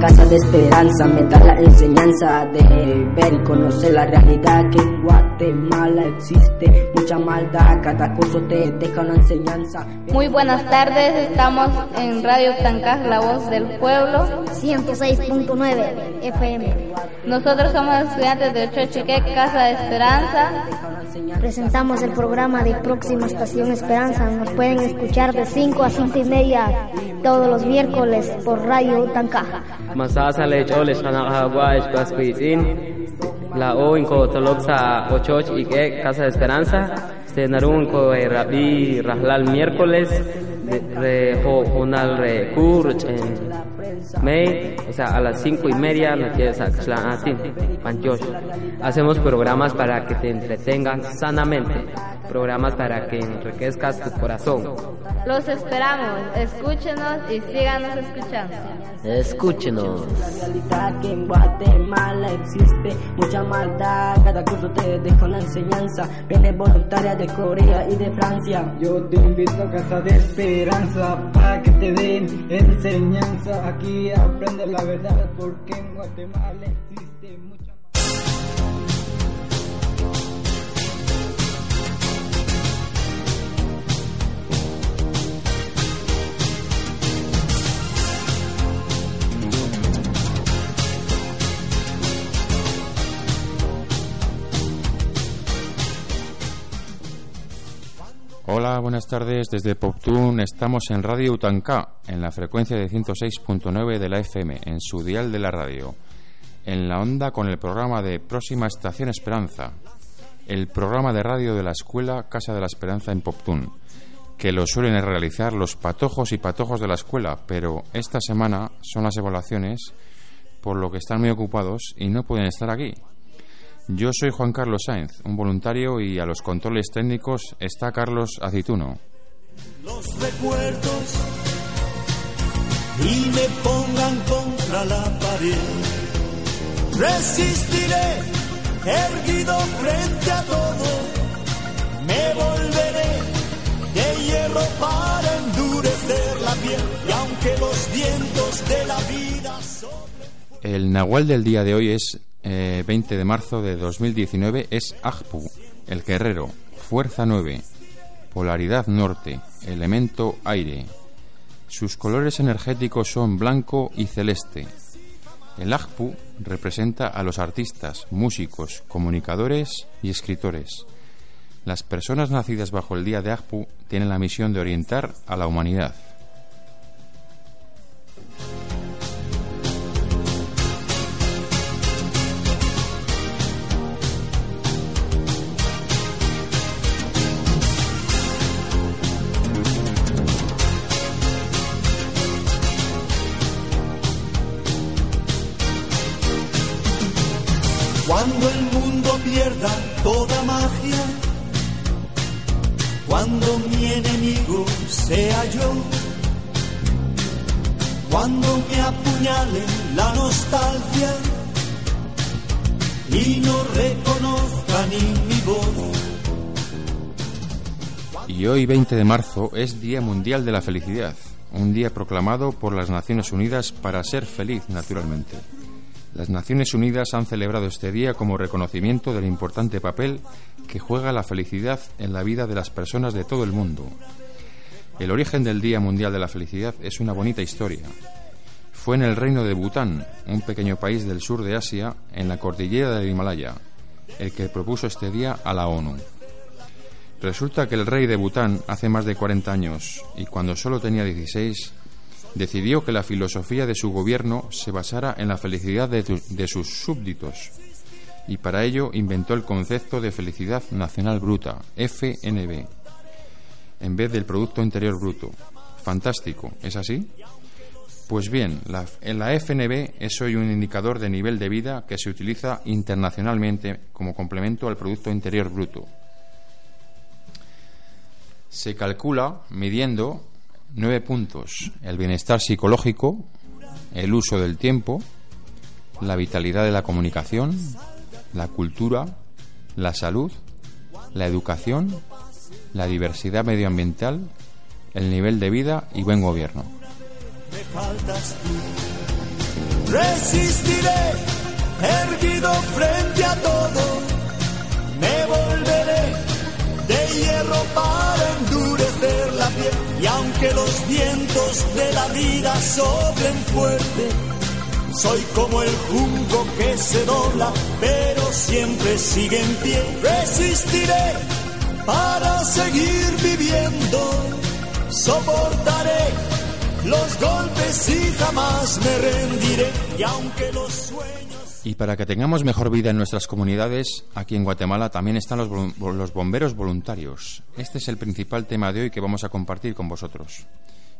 casa de esperanza, me da la enseñanza de ver y conocer la realidad que en Guatemala existe mucha maldad, cada curso te deja una enseñanza. Muy buenas tardes, estamos en Radio Tancaj, la voz del pueblo, 106.9 FM. Nosotros somos estudiantes de Ochochique, Casa de Esperanza. Presentamos el programa de Próxima Estación Esperanza. Nos pueden escuchar de 5 a 5 y media todos los miércoles por Radio Tancaja. Masasa le choles kanakagua escuascuisin. La o inco tolopsa ochoch y que Casa de Esperanza. Se narun ko rabi rahlal miércoles. Re ho honal re en May, o sea, a las cinco y media nos quieres Panchosh. Hacemos programas para que te entretengan sanamente, programas para que enriquezcas tu corazón. Los esperamos, escúchenos y síganos escuchando. Escúchenos. La realidad que en Guatemala existe mucha maldad, cada curso te deja una enseñanza, viene voluntaria de Corea y de Francia. Yo te invito a Casa de Esperanza para que te den enseñanza aquí aprende la verdad porque en Guatemala existe Hola, buenas tardes. Desde Poptún estamos en Radio Utancá, en la frecuencia de 106.9 de la FM, en su dial de la radio. En la onda con el programa de Próxima Estación Esperanza, el programa de radio de la Escuela Casa de la Esperanza en Poptún, que lo suelen realizar los patojos y patojos de la escuela, pero esta semana son las evaluaciones, por lo que están muy ocupados y no pueden estar aquí. Yo soy Juan Carlos Sáenz, un voluntario, y a los controles técnicos está Carlos Acituno. Los recuerdos y me pongan contra la pared. Resistiré, erguido frente a todo. Me volveré de hierro para endurecer la piel. Y aunque los vientos de la vida El nahual del día de hoy es 20 eh, de marzo de 2019 es Ajpu, el guerrero, fuerza 9, polaridad norte, elemento aire. Sus colores energéticos son blanco y celeste. El Ajpu representa a los artistas, músicos, comunicadores y escritores. Las personas nacidas bajo el día de Ajpu tienen la misión de orientar a la humanidad. Cuando el mundo pierda toda magia, cuando mi enemigo sea yo, cuando me apuñale la nostalgia y no reconozca ni mi voz. Y hoy 20 de marzo es Día Mundial de la Felicidad, un día proclamado por las Naciones Unidas para ser feliz naturalmente. Las Naciones Unidas han celebrado este día como reconocimiento del importante papel que juega la felicidad en la vida de las personas de todo el mundo. El origen del Día Mundial de la Felicidad es una bonita historia. Fue en el reino de Bután, un pequeño país del sur de Asia, en la cordillera del Himalaya, el que propuso este día a la ONU. Resulta que el rey de Bután hace más de 40 años, y cuando solo tenía 16, decidió que la filosofía de su gobierno se basara en la felicidad de, sus súbditos y para ello inventó el concepto de felicidad nacional bruta, FNB, en vez del Producto Interior Bruto. Fantástico, ¿es así? Pues bien, la, la FNB es hoy un indicador de nivel de vida que se utiliza internacionalmente como complemento al Producto Interior Bruto. Se calcula midiendo Nueve puntos. El bienestar psicológico, el uso del tiempo, la vitalidad de la comunicación, la cultura, la salud, la educación, la diversidad medioambiental, el nivel de vida y buen gobierno. resistiré, erguido frente a todo, me volveré de hierro para piel. Y aunque los vientos de la vida soplen fuerte, soy como el junco que se dobla, pero siempre sigue en pie. Resistiré para seguir viviendo, soportaré los golpes y jamás me rendiré. Y aunque los sueños... Y para que tengamos mejor vida en nuestras comunidades, aquí en Guatemala también están los, los bomberos voluntarios. Este es el principal tema de hoy que vamos a compartir con vosotros.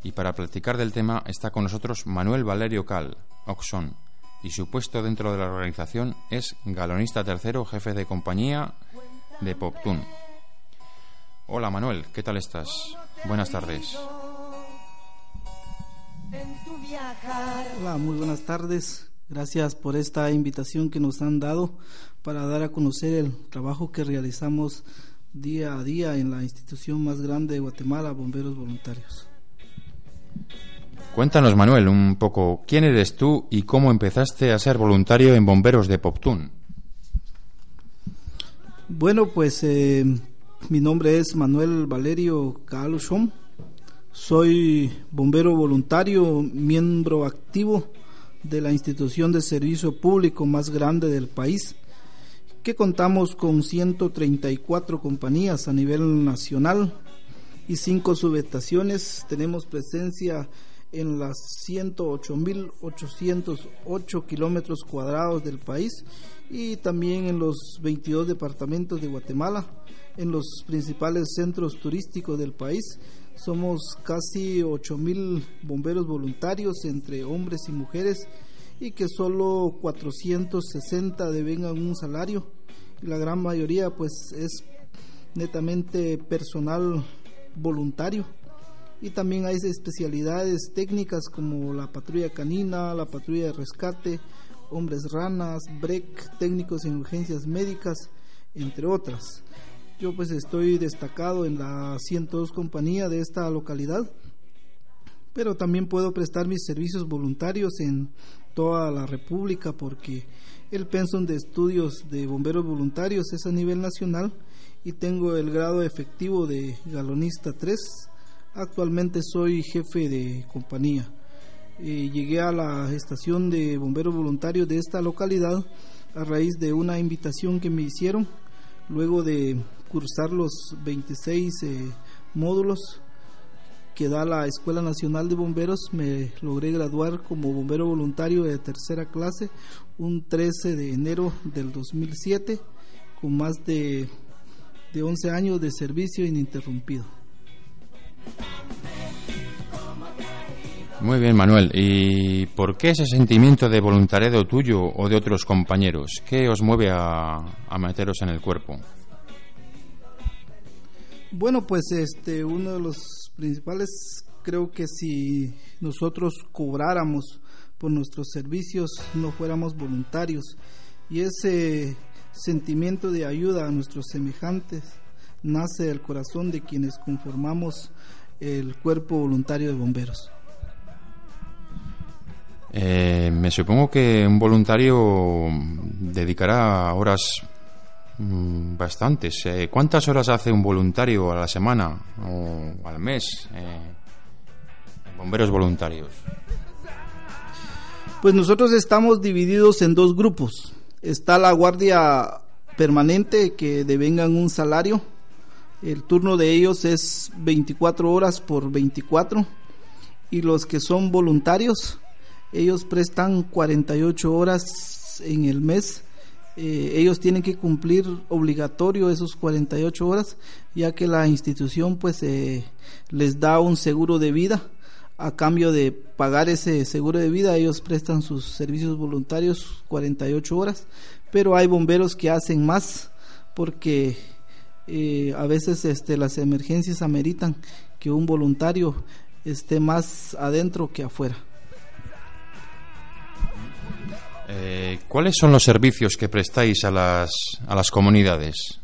Y para platicar del tema está con nosotros Manuel Valerio Cal, Oxon, y su puesto dentro de la organización es galonista tercero, jefe de compañía de Poptun. Hola Manuel, ¿qué tal estás? Buenas tardes. Hola, muy buenas tardes. Gracias por esta invitación que nos han dado para dar a conocer el trabajo que realizamos día a día en la institución más grande de Guatemala, Bomberos Voluntarios. Cuéntanos, Manuel, un poco quién eres tú y cómo empezaste a ser voluntario en Bomberos de Poptún. Bueno, pues eh, mi nombre es Manuel Valerio Calushom. Soy bombero voluntario, miembro activo de la institución de servicio público más grande del país, que contamos con 134 compañías a nivel nacional y cinco subestaciones. Tenemos presencia en las 108.808 kilómetros cuadrados del país y también en los 22 departamentos de Guatemala, en los principales centros turísticos del país. Somos casi 8.000 bomberos voluntarios entre hombres y mujeres y que solo 460 devengan un salario la gran mayoría pues es netamente personal voluntario y también hay especialidades técnicas como la patrulla canina, la patrulla de rescate, hombres ranas, break, técnicos en urgencias médicas, entre otras. Yo pues estoy destacado en la 102 compañía de esta localidad, pero también puedo prestar mis servicios voluntarios en toda la República porque el pensum de estudios de bomberos voluntarios es a nivel nacional y tengo el grado efectivo de galonista 3 Actualmente soy jefe de compañía. Eh, llegué a la estación de bomberos voluntarios de esta localidad a raíz de una invitación que me hicieron luego de cursar los 26 eh, módulos que da la Escuela Nacional de Bomberos, me logré graduar como bombero voluntario de tercera clase un 13 de enero del 2007 con más de, de 11 años de servicio ininterrumpido. Muy bien, Manuel. ¿Y por qué ese sentimiento de voluntariado tuyo o de otros compañeros? ¿Qué os mueve a, meteros en el cuerpo? Bueno, pues este, uno de los principales, creo que si nosotros cobráramos por nuestros servicios, no fuéramos voluntarios. Y ese sentimiento de ayuda a nuestros semejantes nace del corazón de quienes conformamos el cuerpo voluntario de bomberos. Eh, me supongo que un voluntario dedicará horas bastantes. Eh, ¿Cuántas horas hace un voluntario a la semana o al mes? Eh, bomberos voluntarios. Pues nosotros estamos divididos en dos grupos. Está la guardia permanente que devengan un salario el turno de ellos es 24 horas por 24 y los que son voluntarios, ellos prestan 48 horas en el mes. Eh, ellos tienen que cumplir obligatorio esos 48 horas, ya que la institución pues eh, les da un seguro de vida. A cambio de pagar ese seguro de vida, ellos prestan sus servicios voluntarios 48 horas, pero hay bomberos que hacen más porque a veces este, las emergencias ameritan que un voluntario esté más adentro que afuera. Eh, ¿Cuáles son los servicios que prestáis a las, a las comunidades?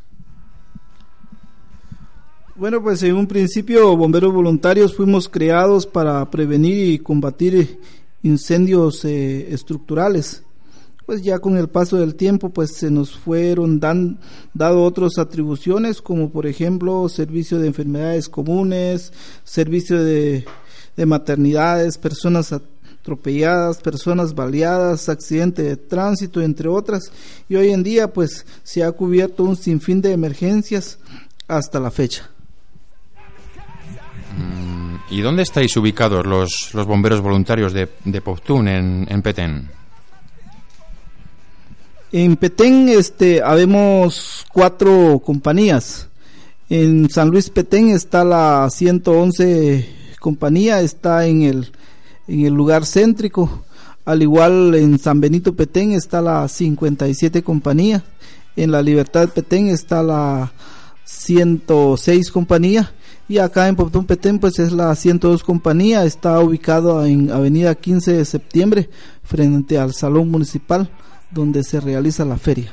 Bueno, pues en un principio Bomberos Voluntarios fuimos creados para prevenir y combatir incendios eh, estructurales. Pues ya con el paso del tiempo, pues se nos fueron dan, dado otras atribuciones, como por ejemplo servicio de enfermedades comunes, servicio de, de maternidades, personas atropelladas, personas baleadas, accidente de tránsito, entre otras. Y hoy en día, pues se ha cubierto un sinfín de emergencias hasta la fecha. Mm, ¿Y dónde estáis ubicados los, los bomberos voluntarios de, de Poptún en, en Petén? En Petén este, habemos cuatro compañías. En San Luis Petén está la 111 compañía, está en el, en el lugar céntrico. Al igual en San Benito Petén está la 57 compañía. En la Libertad Petén está la 106 compañía y acá en Poptún Petén pues es la 102 compañía, está ubicado en Avenida 15 de Septiembre frente al Salón Municipal donde se realiza la feria.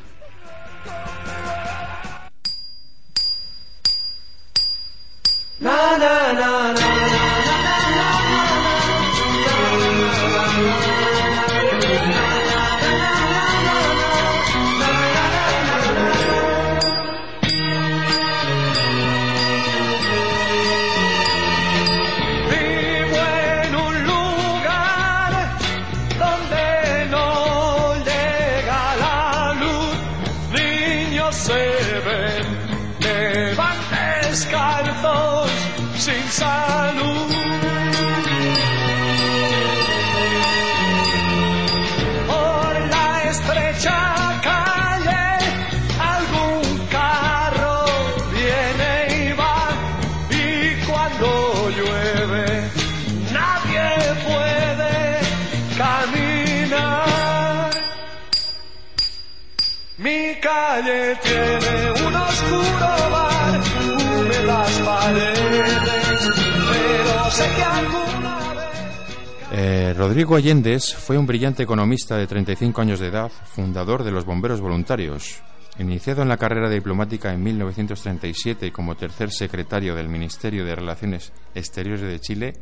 Eh, Rodrigo Allendez fue un brillante economista de 35 años de edad, fundador de los Bomberos Voluntarios. Iniciado en la carrera diplomática en 1937 como tercer secretario del Ministerio de Relaciones Exteriores de Chile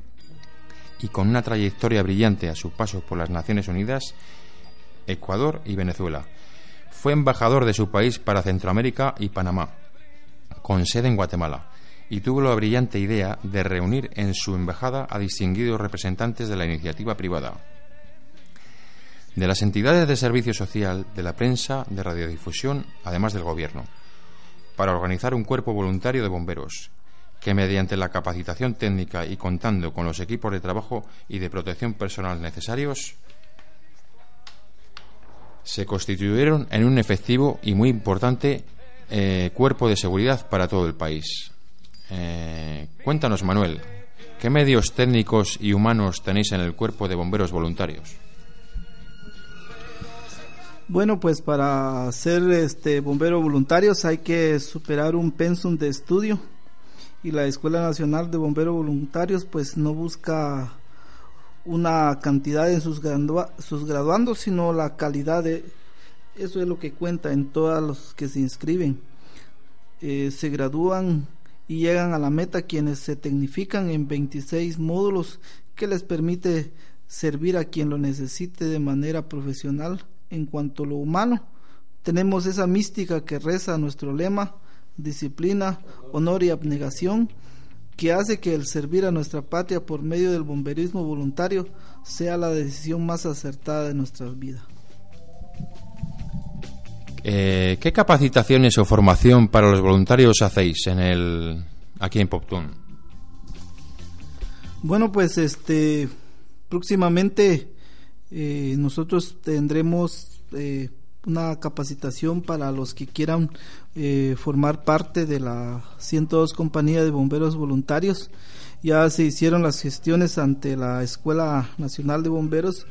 y con una trayectoria brillante a su paso por las Naciones Unidas, Ecuador y Venezuela. Fue embajador de su país para Centroamérica y Panamá, con sede en Guatemala, y tuvo la brillante idea de reunir en su embajada a distinguidos representantes de la iniciativa privada, de las entidades de servicio social, de la prensa, de radiodifusión, además del gobierno, para organizar un cuerpo voluntario de bomberos, que mediante la capacitación técnica y contando con los equipos de trabajo y de protección personal necesarios, se constituyeron en un efectivo y muy importante eh, cuerpo de seguridad para todo el país. Eh, cuéntanos, Manuel, ¿qué medios técnicos y humanos tenéis en el cuerpo de bomberos voluntarios? Bueno, pues para ser este bombero voluntarios hay que superar un pensum de estudio y la Escuela Nacional de Bomberos Voluntarios pues no busca una cantidad en sus, sus graduandos, sino la calidad de eso es lo que cuenta en todos los que se inscriben. Eh, se gradúan y llegan a la meta quienes se tecnifican en 26 módulos que les permite servir a quien lo necesite de manera profesional en cuanto a lo humano. Tenemos esa mística que reza nuestro lema, disciplina, honor y abnegación, que hace que el servir a nuestra patria por medio del bomberismo voluntario sea la decisión más acertada de nuestras vidas. Eh, ¿Qué capacitaciones o formación para los voluntarios hacéis en el aquí en Poptún? Bueno, pues este próximamente eh, nosotros tendremos eh, una capacitación para los que quieran formar parte de la 102 compañía de bomberos voluntarios. Ya se hicieron las gestiones ante la Escuela Nacional de Bomberos.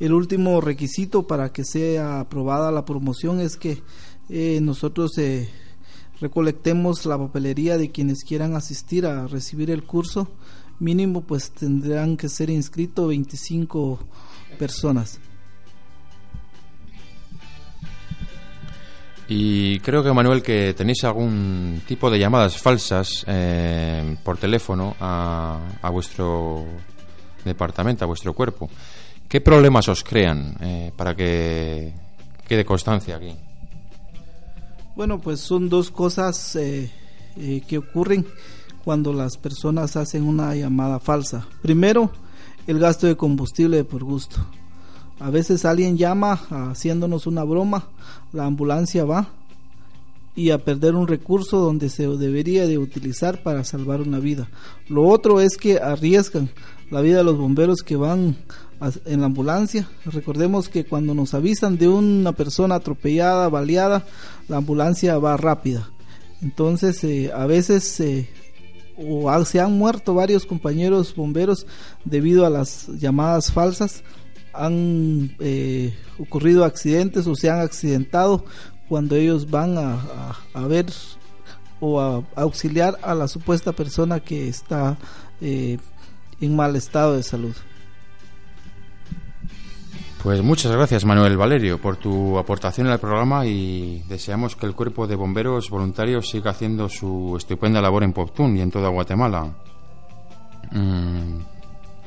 El último requisito para que sea aprobada la promoción es que eh, nosotros eh, recolectemos la papelería de quienes quieran asistir a recibir el curso. Mínimo pues tendrán que ser inscritos 25 personas. Y creo que Manuel que tenéis algún tipo de llamadas falsas eh, por teléfono a, a vuestro departamento, a vuestro cuerpo. ¿Qué problemas os crean eh, para que quede constancia aquí? Bueno, pues son dos cosas eh, eh, que ocurren cuando las personas hacen una llamada falsa. Primero, el gasto de combustible por gusto. A veces alguien llama haciéndonos una broma, la ambulancia va y a perder un recurso donde se debería de utilizar para salvar una vida. Lo otro es que arriesgan la vida de los bomberos que van en la ambulancia. Recordemos que cuando nos avisan de una persona atropellada, baleada, la ambulancia va rápida. Entonces, eh, a veces eh, o se han muerto varios compañeros bomberos debido a las llamadas falsas. Han eh, ocurrido accidentes o se han accidentado cuando ellos van a, a, ver o a, auxiliar a la supuesta persona que está en mal estado de salud. Pues muchas gracias Manuel Valerio por tu aportación al programa y deseamos que el cuerpo de bomberos voluntarios siga haciendo su estupenda labor en Poptún y en toda Guatemala. Mm,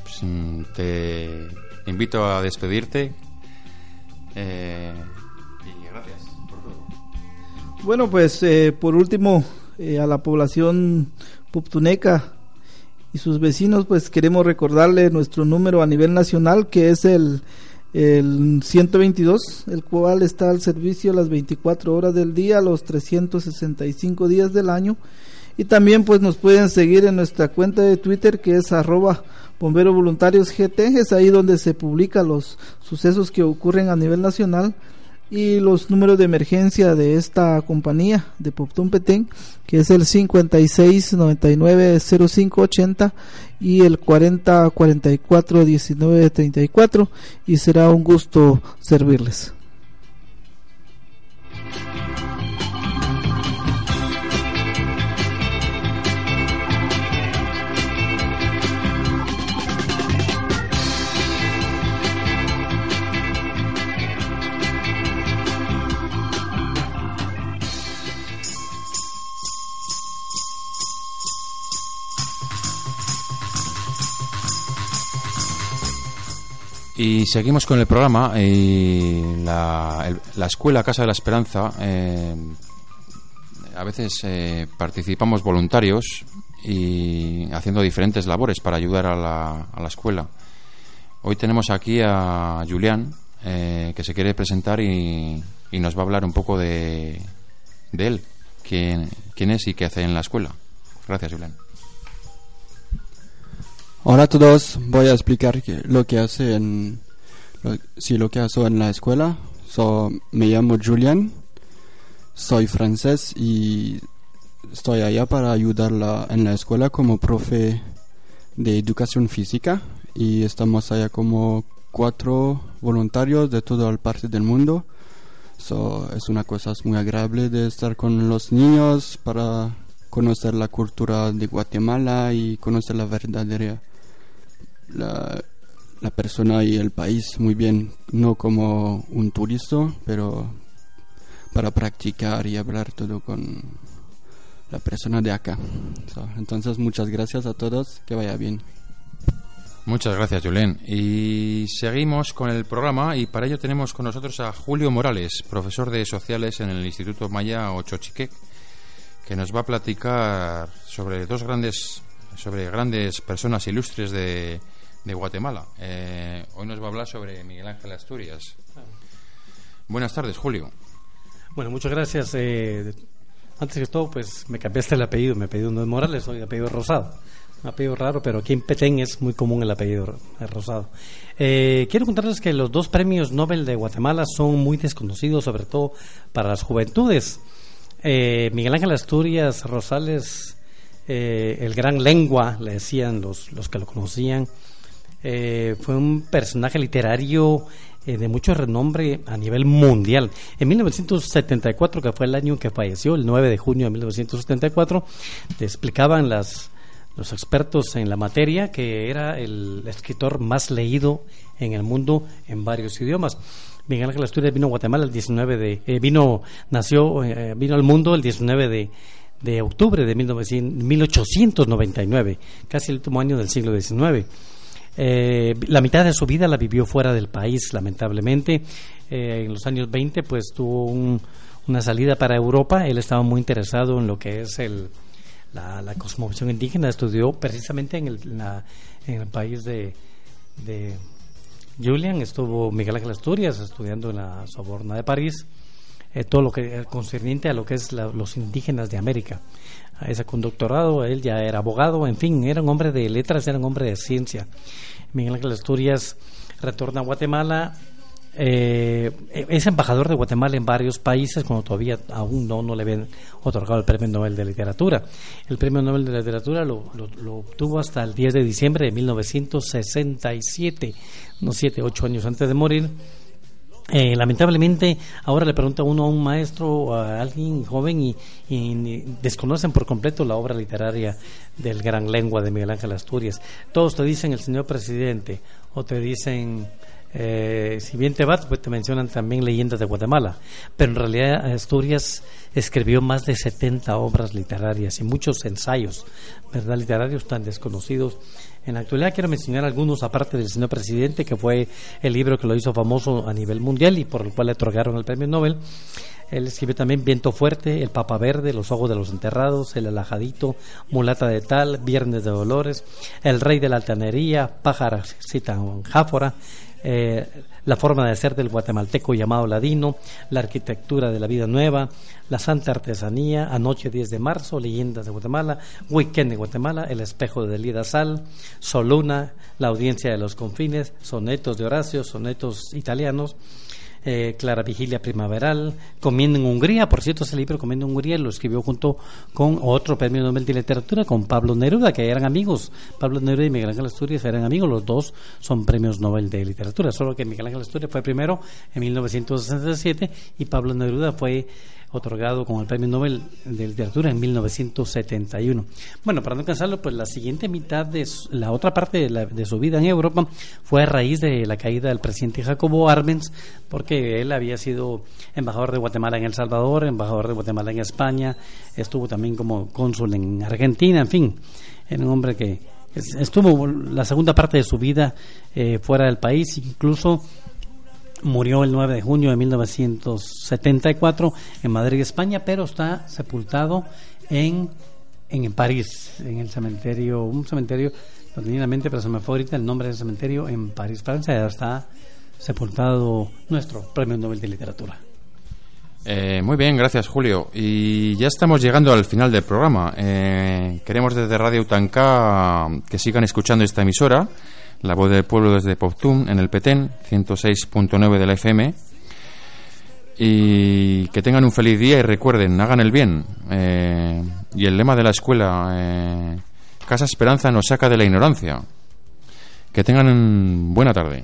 pues, mm, te invito a despedirte eh, gracias por todo. Bueno, pues eh, por último eh, a la población poptuneca y sus vecinos pues queremos recordarle nuestro número a nivel nacional que es el el 122, el cual está al servicio las 24 horas del día, los 365 días del año. Y también pues nos pueden seguir en nuestra cuenta de Twitter que es arroba bombero voluntarios GT, es ahí donde se publican los sucesos que ocurren a nivel nacional y los números de emergencia de esta compañía de Poptun Petén, que es el 56 99 05 80 y el 40 44 19 34 y será un gusto servirles. Y seguimos con el programa. Y la, Escuela Casa de la Esperanza, eh, a veces eh, participamos voluntarios y haciendo diferentes labores para ayudar a la, a la escuela. Hoy tenemos aquí a Julián, eh, que se quiere presentar y, nos va a hablar un poco de, de él, quién, quién es y qué hace en la escuela. Gracias, Julián. Hola a todos, voy a explicar lo que hace en lo, lo que hago en la escuela. So, me llamo Julian, soy francés y estoy allá para ayudarla en la escuela como profe de educación física y estamos allá como cuatro voluntarios de toda la parte del mundo. So, es una cosa muy agradable de estar con los niños para conocer la cultura de Guatemala y conocer la verdadera la, la persona y el país muy bien, no como un turista, pero para practicar y hablar todo con la persona de acá. entonces, muchas gracias a todos, que vaya bien. Muchas gracias, Julen. Y seguimos con el programa y para ello tenemos con nosotros a Julio Morales, profesor de sociales en el Instituto Maya Ochochique, que nos va a platicar sobre dos grandes sobre grandes personas ilustres de, de Guatemala. Eh, hoy nos va a hablar sobre Miguel Ángel Asturias. Buenas tardes, Julio. Bueno, muchas gracias. Eh, antes que todo, pues me cambiaste el apellido. Me apellido no es Morales, soy apellido Rosado. Un apellido raro, pero aquí en Petén es muy común el apellido Rosado. Eh, quiero contarles que los dos premios Nobel de Guatemala son muy desconocidos, sobre todo para las juventudes. Miguel Ángel Asturias Rosales, el gran lengua, le decían los, los que lo conocían, eh, fue un personaje literario eh, de mucho renombre a nivel mundial. En 1974, que fue el año que falleció, el 9 de junio de 1974, te explicaban las, los expertos en la materia que era el escritor más leído en el mundo en varios idiomas. Miguel Ángel Asturias vino a Guatemala el 19 de eh, vino nació vino al mundo el 19 de, de octubre de 1899, casi el último año del siglo XIX. Eh, la mitad de su vida la vivió fuera del país, lamentablemente. Eh, en los años 20, pues tuvo un, una salida para Europa. Él estaba muy interesado en lo que es el, la, la cosmovisión indígena. Estudió precisamente en el, en el país de, de Julian. Estuvo Miguel Ángel Asturias estudiando en la Soborna de París. Eh, todo lo que concerniente a lo que es la, los indígenas de América. A ese con doctorado, él ya era abogado, en fin, era un hombre de letras, era un hombre de ciencia. Miguel Ángel Asturias retorna a Guatemala eh, es embajador de Guatemala en varios países cuando todavía aún no, no le habían otorgado el Premio Nobel de Literatura. El Premio Nobel de Literatura lo, lo, lo obtuvo hasta el 10 de diciembre de 1967, unos 7, 8 años antes de morir. Eh, lamentablemente, ahora le pregunta uno a un maestro o a alguien joven y, y, desconocen por completo la obra literaria del gran lengua de Miguel Ángel Asturias. Todos te dicen el señor presidente o te dicen eh, si bien te vas, pues te mencionan también leyendas de Guatemala, pero en realidad Asturias escribió más de 70 obras literarias y muchos ensayos, ¿verdad? Literarios tan desconocidos. En la actualidad quiero mencionar algunos, aparte del señor presidente, que fue el libro que lo hizo famoso a nivel mundial y por el cual le otorgaron el premio Nobel. Él escribió también Viento Fuerte, El Papa Verde, Los Ojos de los Enterrados, El Alajadito, Mulata de Tal, Viernes de Dolores, El Rey de la Altanería, Pájara Jáfora, eh, la forma de ser del guatemalteco llamado ladino, la arquitectura de la vida nueva, la santa artesanía, Anoche 10 de marzo, Leyendas de Guatemala, Weekend de Guatemala, El espejo de Delida Sal, Soluna, La audiencia de los confines, sonetos de Horacio, sonetos italianos, eh, Clara Vigilia Primaveral, Comiendo en Hungría, por cierto, ese libro Comiendo en Hungría lo escribió junto con otro premio Nobel de Literatura, con Pablo Neruda, que eran amigos. Pablo Neruda y Miguel Ángel Asturias eran amigos, los dos son premios Nobel de Literatura, solo que Miguel Ángel Asturias fue primero en 1967 y Pablo Neruda fue otorgado con el Premio Nobel de Literatura en 1971. Bueno, para no cansarlo, pues la siguiente mitad de su, la otra parte de, la, de, su vida en Europa fue a raíz de la caída del presidente Jacobo Arbenz, porque él había sido embajador de Guatemala en El Salvador, embajador de Guatemala en España, estuvo también como cónsul en Argentina, en fin, era un hombre que estuvo la segunda parte de su vida eh, fuera del país, incluso Murió el 9 de junio de 1974 en Madrid, España, pero está sepultado en, en París, en el cementerio, un cementerio, lo tenía en la mente, pero se me fue ahorita el nombre del cementerio en París, Francia, está sepultado nuestro Premio Nobel de Literatura. Eh, muy bien, gracias Julio. Y ya estamos llegando al final del programa. Eh, queremos desde Radio Utanca que sigan escuchando esta emisora la voz del pueblo desde Poptún, en el Petén, 106.9 de la FM. Y que tengan un feliz día y recuerden, hagan el bien. Eh, y el lema de la escuela, eh, Casa Esperanza nos saca de la ignorancia. Que tengan buena tarde.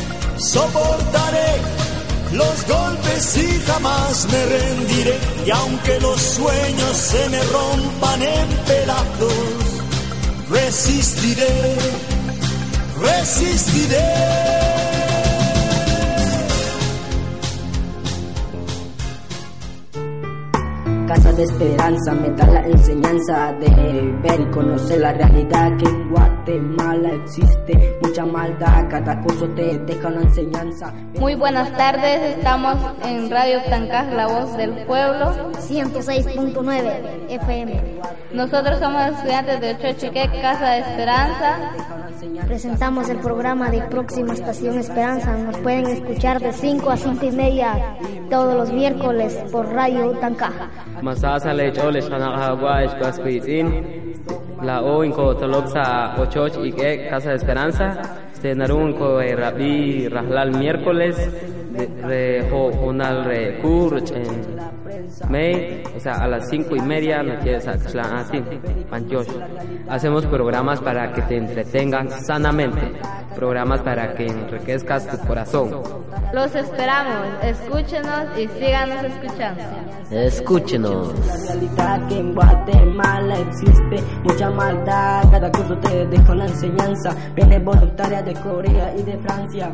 Soportaré los golpes y jamás me rendiré. Y aunque los sueños se me rompan en pedazos, resistiré, resistiré. Casa de esperanza, me da la enseñanza de ver y conocer la realidad que en Existe mucha maldad, cada cosa te deja una enseñanza. Muy buenas tardes, estamos en Radio Tancaj, la voz del pueblo. 106.9 FM. Nosotros somos estudiantes de Ochochique, Casa de Esperanza. Presentamos el programa de Próxima Estación Esperanza. Nos pueden escuchar de 5 a 5 y media todos los miércoles por Radio Tancaja. La o inco tolopsa ochoch y Casa de Esperanza. Se narun ko rabi rahlal miércoles. Re ho honal re kur en May, o sea, a las cinco y media, no quieres así, Panchosh. Hacemos programas para que te entretengan sanamente, programas para que enriquezcas tu corazón. Los esperamos, escúchenos y síganos escuchando. Escúchenos. La realidad que en Guatemala existe mucha maldad, cada curso te deja una enseñanza, viene voluntaria de Corea y de Francia.